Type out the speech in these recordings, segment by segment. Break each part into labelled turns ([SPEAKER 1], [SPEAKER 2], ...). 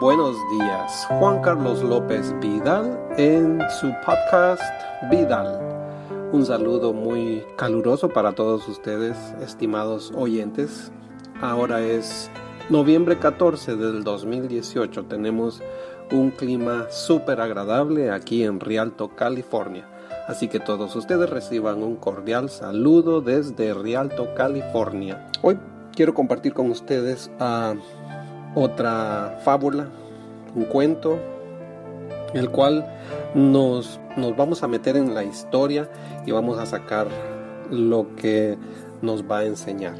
[SPEAKER 1] buenos días. Juan Carlos López Vidal en su podcast Vidal. Un saludo muy caluroso para todos ustedes, estimados oyentes. Ahora es noviembre 14 del 2018. Tenemos un clima súper agradable aquí en Rialto, California. Así que todos ustedes reciban un cordial saludo desde Rialto, California. Hoy quiero compartir con ustedes a otra fábula, un cuento, el cual nos, nos vamos a meter en la historia y vamos a sacar lo que nos va a enseñar.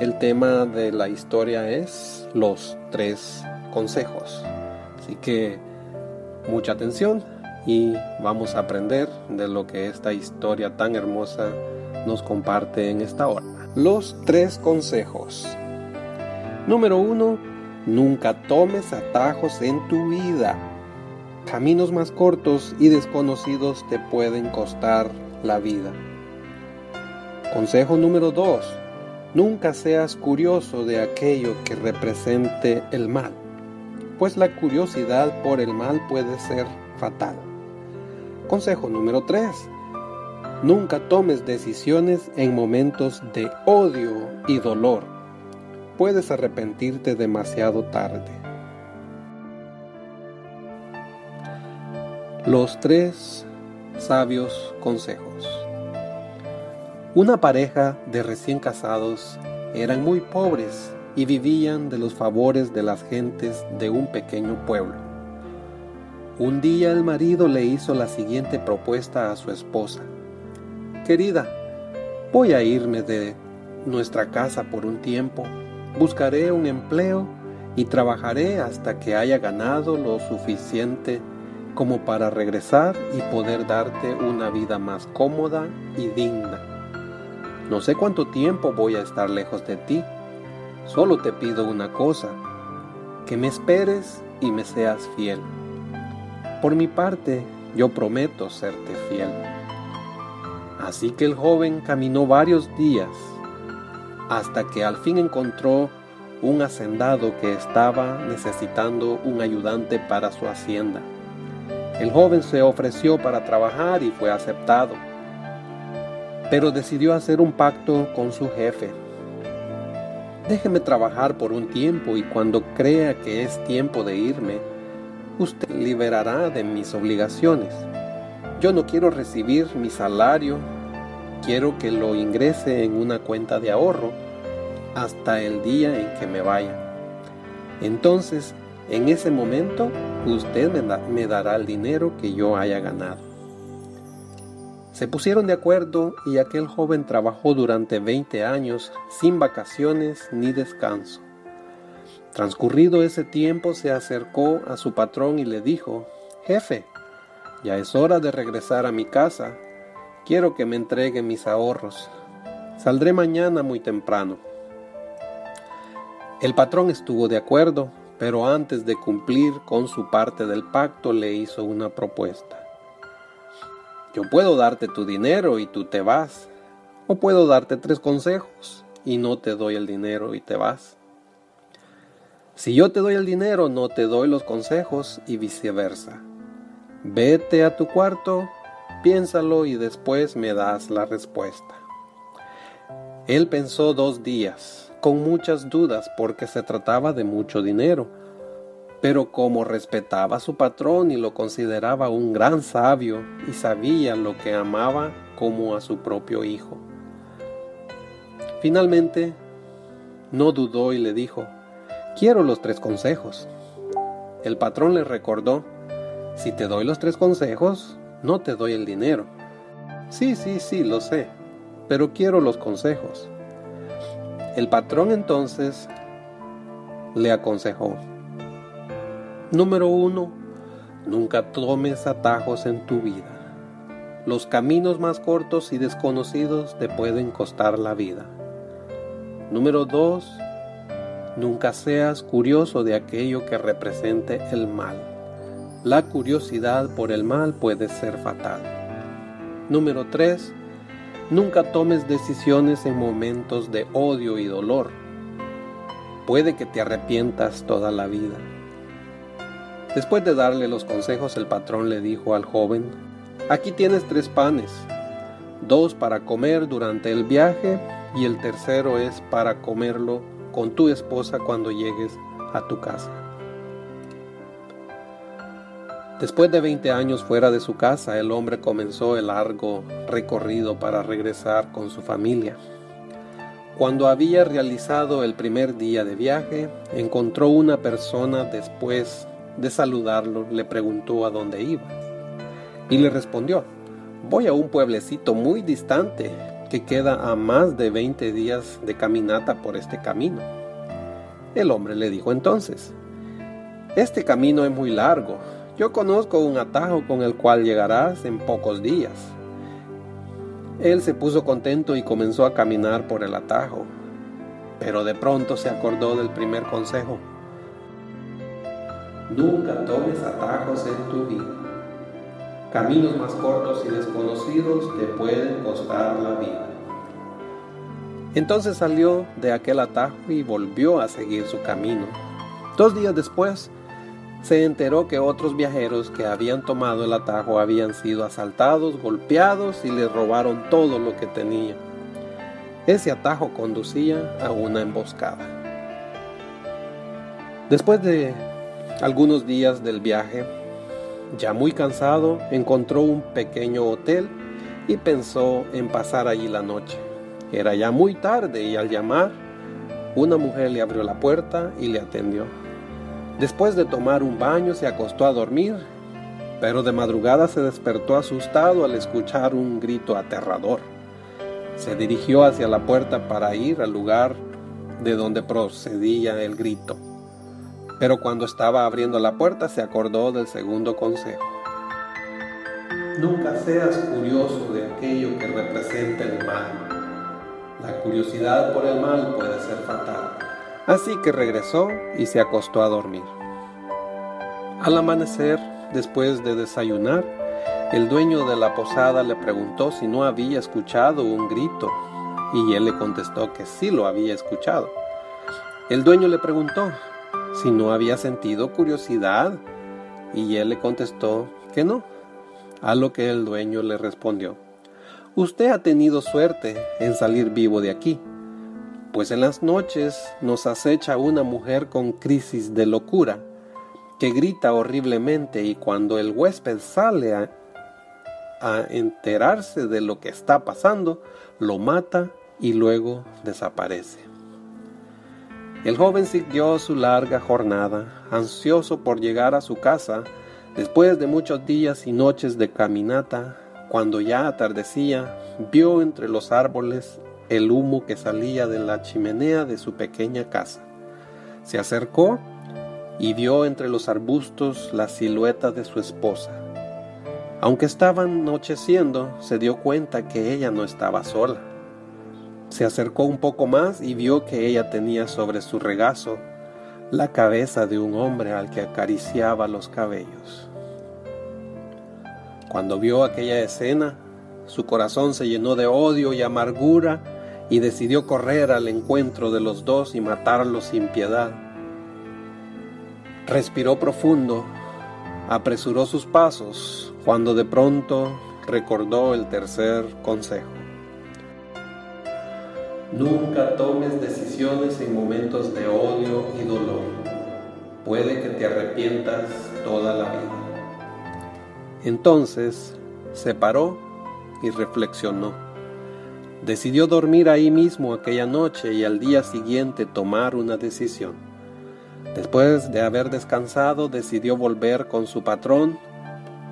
[SPEAKER 1] El tema de la historia es los tres consejos. Así que mucha atención y vamos a aprender de lo que esta historia tan hermosa nos comparte en esta hora. Los tres consejos. Número uno, Nunca tomes atajos en tu vida. Caminos más cortos y desconocidos te pueden costar la vida. Consejo número 2. Nunca seas curioso de aquello que represente el mal, pues la curiosidad por el mal puede ser fatal. Consejo número 3. Nunca tomes decisiones en momentos de odio y dolor puedes arrepentirte demasiado tarde. Los tres sabios consejos. Una pareja de recién casados eran muy pobres y vivían de los favores de las gentes de un pequeño pueblo. Un día el marido le hizo la siguiente propuesta a su esposa. Querida, voy a irme de nuestra casa por un tiempo Buscaré un empleo y trabajaré hasta que haya ganado lo suficiente como para regresar y poder darte una vida más cómoda y digna. No sé cuánto tiempo voy a estar lejos de ti. Solo te pido una cosa, que me esperes y me seas fiel. Por mi parte, yo prometo serte fiel. Así que el joven caminó varios días hasta que al fin encontró un hacendado que estaba necesitando un ayudante para su hacienda. El joven se ofreció para trabajar y fue aceptado, pero decidió hacer un pacto con su jefe. Déjeme trabajar por un tiempo y cuando crea que es tiempo de irme, usted liberará de mis obligaciones. Yo no quiero recibir mi salario quiero que lo ingrese en una cuenta de ahorro hasta el día en que me vaya. Entonces, en ese momento, usted me, dará el dinero que yo haya ganado. Se pusieron de acuerdo y aquel joven trabajó durante 20 años sin vacaciones ni descanso. Transcurrido ese tiempo se acercó a su patrón y le dijo, Jefe, ya es hora de regresar a mi casa Quiero que me entregue mis ahorros. Saldré mañana muy temprano. El patrón estuvo de acuerdo, pero antes de cumplir con su parte del pacto le hizo una propuesta. Yo puedo darte tu dinero y tú te vas, o puedo darte tres consejos y no te doy el dinero y te vas. Si yo te doy el dinero, no te doy los consejos y viceversa. Vete a tu cuarto Piénsalo y después me das la respuesta. Él pensó dos días, con muchas dudas porque se trataba de mucho dinero, pero como respetaba a su patrón y lo consideraba un gran sabio y sabía lo que amaba como a su propio hijo. Finalmente, no dudó y le dijo, quiero los tres consejos. El patrón le recordó, si te doy los tres consejos, no te doy el dinero. Sí, sí, sí, lo sé, pero quiero los consejos. El patrón entonces le aconsejó. Número uno, nunca tomes atajos en tu vida. Los caminos más cortos y desconocidos te pueden costar la vida. Número dos, nunca seas curioso de aquello que represente el mal. La curiosidad por el mal puede ser fatal. Número 3. Nunca tomes decisiones en momentos de odio y dolor. Puede que te arrepientas toda la vida. Después de darle los consejos, el patrón le dijo al joven, aquí tienes tres panes, dos para comer durante el viaje y el tercero es para comerlo con tu esposa cuando llegues a tu casa. Después de 20 años fuera de su casa, el hombre comenzó el largo recorrido para regresar con su familia. Cuando había realizado el primer día de viaje, encontró una persona después de saludarlo, le preguntó a dónde iba y le respondió, voy a un pueblecito muy distante que queda a más de 20 días de caminata por este camino. El hombre le dijo entonces, este camino es muy largo, yo conozco un atajo con el cual llegarás en pocos días. Él se puso contento y comenzó a caminar por el atajo, pero de pronto se acordó del primer consejo. Nunca tomes atajos en tu vida. Caminos más cortos y desconocidos te pueden costar la vida. Entonces salió de aquel atajo y volvió a seguir su camino. Dos días después, se enteró que otros viajeros que habían tomado el atajo habían sido asaltados, golpeados y les robaron todo lo que tenía. Ese atajo conducía a una emboscada. Después de algunos días del viaje, ya muy cansado, encontró un pequeño hotel y pensó en pasar allí la noche. Era ya muy tarde y al llamar, una mujer le abrió la puerta y le atendió. Después de tomar un baño se acostó a dormir, pero de madrugada se despertó asustado al escuchar un grito aterrador. Se dirigió hacia la puerta para ir al lugar de donde procedía el grito. Pero cuando estaba abriendo la puerta se acordó del segundo consejo. Nunca seas curioso de aquello que representa el mal. La curiosidad por el mal puede ser fatal. Así que regresó y se acostó a dormir. Al amanecer, después de desayunar, el dueño de la posada le preguntó si no había escuchado un grito y él le contestó que sí lo había escuchado. El dueño le preguntó si no había sentido curiosidad y él le contestó que no, a lo que el dueño le respondió, usted ha tenido suerte en salir vivo de aquí pues en las noches nos acecha una mujer con crisis de locura, que grita horriblemente y cuando el huésped sale a, enterarse de lo que está pasando, lo mata y luego desaparece. El joven siguió su larga jornada, ansioso por llegar a su casa, después de muchos días y noches de caminata, cuando ya atardecía, vio entre los árboles el humo que salía de la chimenea de su pequeña casa. Se acercó y vio entre los arbustos la silueta de su esposa. Aunque estaba anocheciendo, se dio cuenta que ella no estaba sola. Se acercó un poco más y vio que ella tenía sobre su regazo la cabeza de un hombre al que acariciaba los cabellos. Cuando vio aquella escena, su corazón se llenó de odio y amargura y decidió correr al encuentro de los dos y matarlos sin piedad. Respiró profundo, apresuró sus pasos cuando de pronto recordó el tercer consejo. Nunca tomes decisiones en momentos de odio y dolor. Puede que te arrepientas toda la vida. Entonces se paró y reflexionó. Decidió dormir ahí mismo aquella noche y al día siguiente tomar una decisión. Después de haber descansado, decidió volver con su patrón,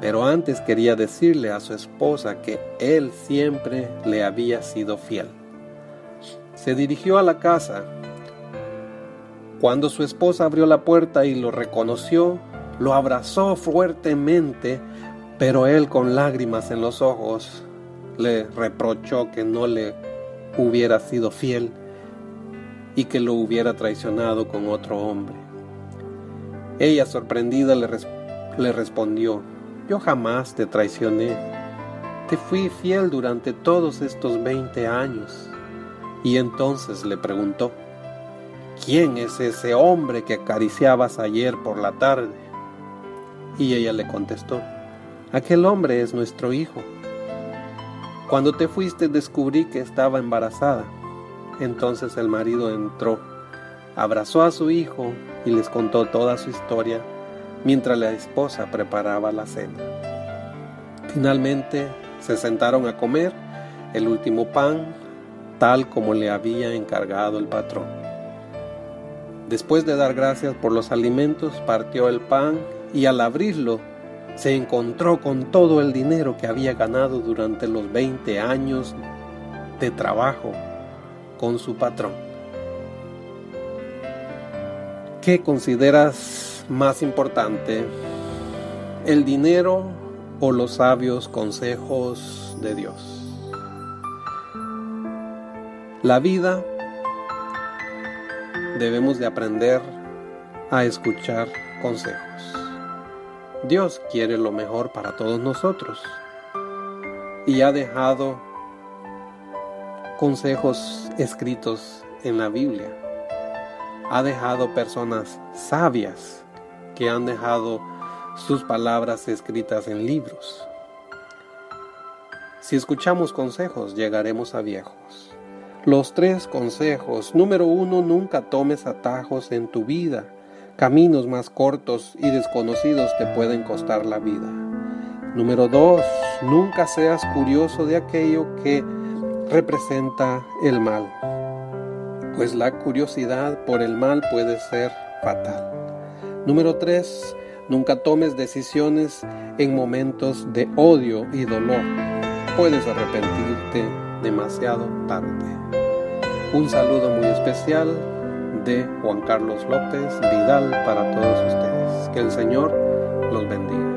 [SPEAKER 1] pero antes quería decirle a su esposa que él siempre le había sido fiel. Se dirigió a la casa. Cuando su esposa abrió la puerta y lo reconoció, lo abrazó fuertemente, pero él con lágrimas en los ojos le reprochó que no le hubiera sido fiel y que lo hubiera traicionado con otro hombre. Ella, sorprendida, le, le respondió, yo jamás te traicioné, te fui fiel durante todos estos 20 años. Y entonces le preguntó, ¿quién es ese hombre que acariciabas ayer por la tarde? Y ella le contestó, aquel hombre es nuestro hijo. Cuando te fuiste descubrí que estaba embarazada. Entonces el marido entró, abrazó a su hijo y les contó toda su historia mientras la esposa preparaba la cena. Finalmente se sentaron a comer el último pan tal como le había encargado el patrón. Después de dar gracias por los alimentos, partió el pan y al abrirlo se encontró con todo el dinero que había ganado durante los 20 años de trabajo con su patrón. ¿Qué consideras más importante? ¿El dinero o los sabios consejos de Dios? La vida debemos de aprender a escuchar consejos. Dios quiere lo mejor para todos nosotros y ha dejado consejos escritos en la Biblia. Ha dejado personas sabias que han dejado sus palabras escritas en libros. Si escuchamos consejos, llegaremos a viejos. Los tres consejos. Número uno, nunca tomes atajos en tu vida. Caminos más cortos y desconocidos te pueden costar la vida. Número dos, nunca seas curioso de aquello que representa el mal, pues la curiosidad por el mal puede ser fatal. Número tres, nunca tomes decisiones en momentos de odio y dolor. Puedes arrepentirte demasiado tarde. Un saludo muy especial de Juan Carlos López Vidal para todos ustedes. Que el Señor los bendiga.